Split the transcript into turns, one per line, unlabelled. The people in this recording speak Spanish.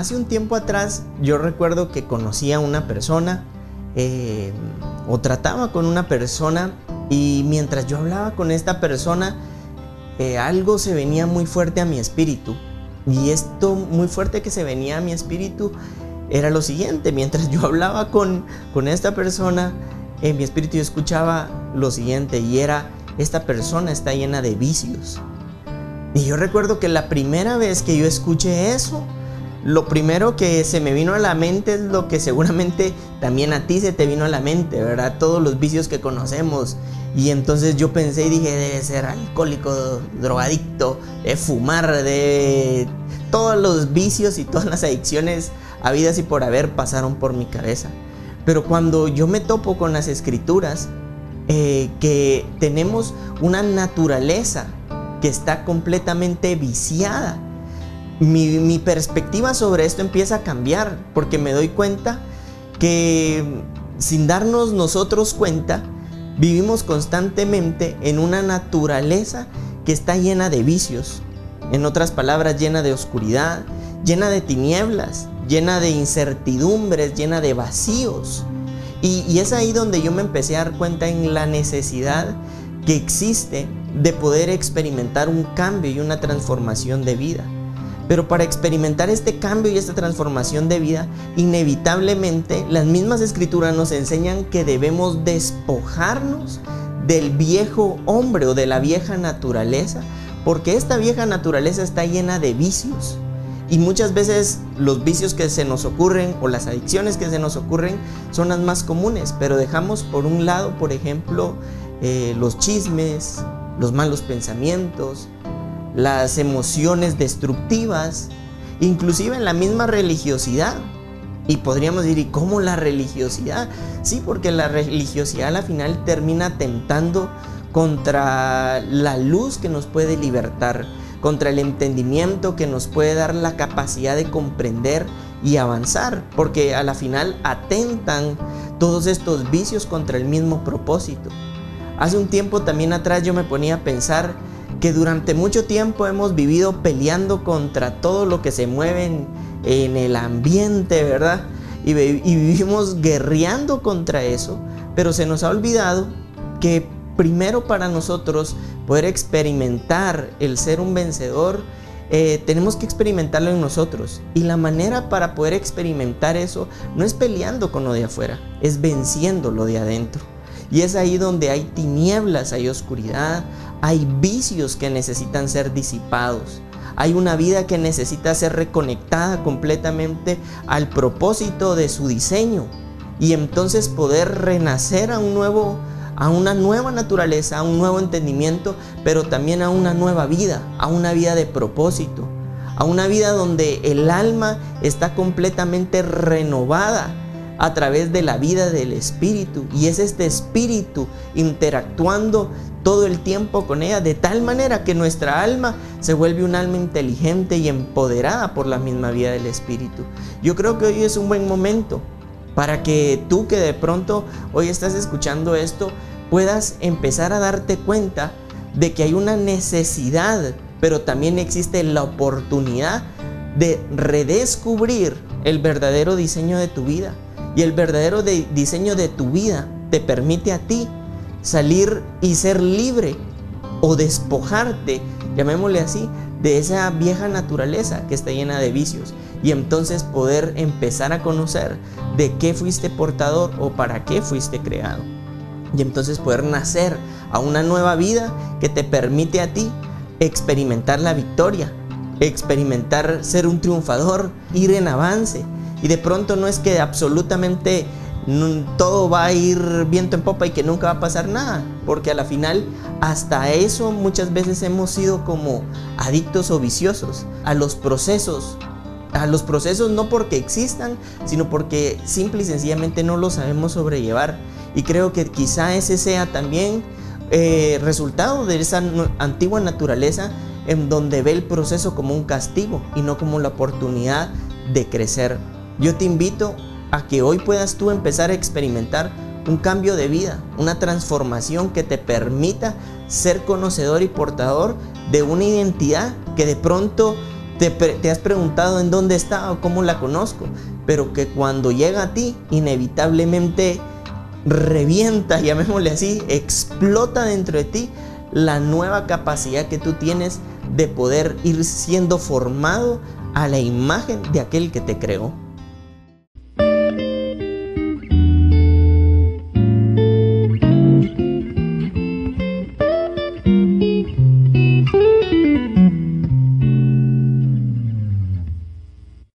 hace un tiempo atrás yo recuerdo que conocí a una persona eh, o trataba con una persona y mientras yo hablaba con esta persona, eh, algo se venía muy fuerte a mi espíritu. Y esto muy fuerte que se venía a mi espíritu era lo siguiente, mientras yo hablaba con, con esta persona, en mi espíritu yo escuchaba lo siguiente y era, esta persona está llena de vicios. Y yo recuerdo que la primera vez que yo escuché eso, lo primero que se me vino a la mente es lo que seguramente también a ti se te vino a la mente, ¿verdad? Todos los vicios que conocemos. Y entonces yo pensé y dije, debe ser alcohólico, drogadicto, de fumar, de todos los vicios y todas las adicciones habidas y por haber pasaron por mi cabeza. Pero cuando yo me topo con las escrituras, eh, que tenemos una naturaleza que está completamente viciada, mi, perspectiva sobre esto empieza a cambiar porque me doy cuenta que sin darnos nosotros cuenta, vivimos constantemente en una naturaleza que está llena de vicios. En otras palabras, llena de oscuridad, llena de tinieblas, llena de incertidumbres, llena de vacíos. Y, es ahí donde yo me empecé a dar cuenta en la necesidad que existe de poder experimentar un cambio y una transformación de vida. Pero para experimentar este cambio y esta transformación de vida, inevitablemente las mismas escrituras nos enseñan que debemos despojarnos del viejo hombre o de la vieja naturaleza, porque esta vieja naturaleza está llena de vicios. Y muchas veces los vicios que se nos ocurren o las adicciones que se nos ocurren son las más comunes, pero dejamos por un lado, por ejemplo, eh, los chismes, los malos pensamientos, las emociones destructivas, inclusive en la misma religiosidad. Y podríamos decir, ¿y cómo la religiosidad? Sí, porque la religiosidad al final termina atentando contra la luz que nos puede libertar, contra el entendimiento que nos puede dar la capacidad de comprender y avanzar, porque a la final atentan todos estos vicios contra el mismo propósito. Hace un tiempo también atrás yo me ponía a pensar que durante mucho tiempo hemos vivido peleando contra todo lo que se mueve en, el ambiente, ¿verdad? Y, vivimos guerreando contra eso, pero se nos ha olvidado que primero para nosotros poder experimentar el ser un vencedor, eh, tenemos que experimentarlo en nosotros. Y la manera para poder experimentar eso no es peleando con lo de afuera, es venciendo lo de adentro. Y es ahí donde hay tinieblas, hay oscuridad, hay vicios que necesitan ser disipados. Hay una vida que necesita ser reconectada completamente al propósito de su diseño y entonces poder renacer a un nuevo a una nueva naturaleza, a un nuevo entendimiento, pero también a una nueva vida, a una vida de propósito, a una vida donde el alma está completamente renovada a través de la vida del Espíritu. Y es este Espíritu interactuando todo el tiempo con ella, de tal manera que nuestra alma se vuelve un alma inteligente y empoderada por la misma vida del Espíritu. Yo creo que hoy es un buen momento para que tú que de pronto hoy estás escuchando esto, puedas empezar a darte cuenta de que hay una necesidad, pero también existe la oportunidad de redescubrir el verdadero diseño de tu vida. Y el verdadero diseño de tu vida te permite a ti salir y ser libre o despojarte, llamémosle así, de esa vieja naturaleza que está llena de vicios y entonces poder empezar a conocer de qué fuiste portador o para qué fuiste creado. Y entonces poder nacer a una nueva vida que te permite a ti experimentar la victoria, experimentar ser un triunfador, ir en avance y de pronto no es que absolutamente todo va a ir viento en popa y que nunca va a pasar nada, porque a la final hasta eso muchas veces hemos sido como adictos o viciosos a los procesos, a los procesos no porque existan, sino porque simple y sencillamente no los sabemos sobrellevar. Y creo que quizá ese sea también eh, resultado de esa antigua naturaleza en donde ve el proceso como un castigo y no como la oportunidad de crecer. Yo te invito a que hoy puedas tú empezar a experimentar un cambio de vida, una transformación que te permita ser conocedor y portador de una identidad que de pronto te, has preguntado en dónde está o cómo la conozco, pero que cuando llega a ti, inevitablemente revienta, llamémosle así, explota dentro de ti la nueva capacidad que tú tienes de poder ir siendo formado a la imagen de aquel que te creó.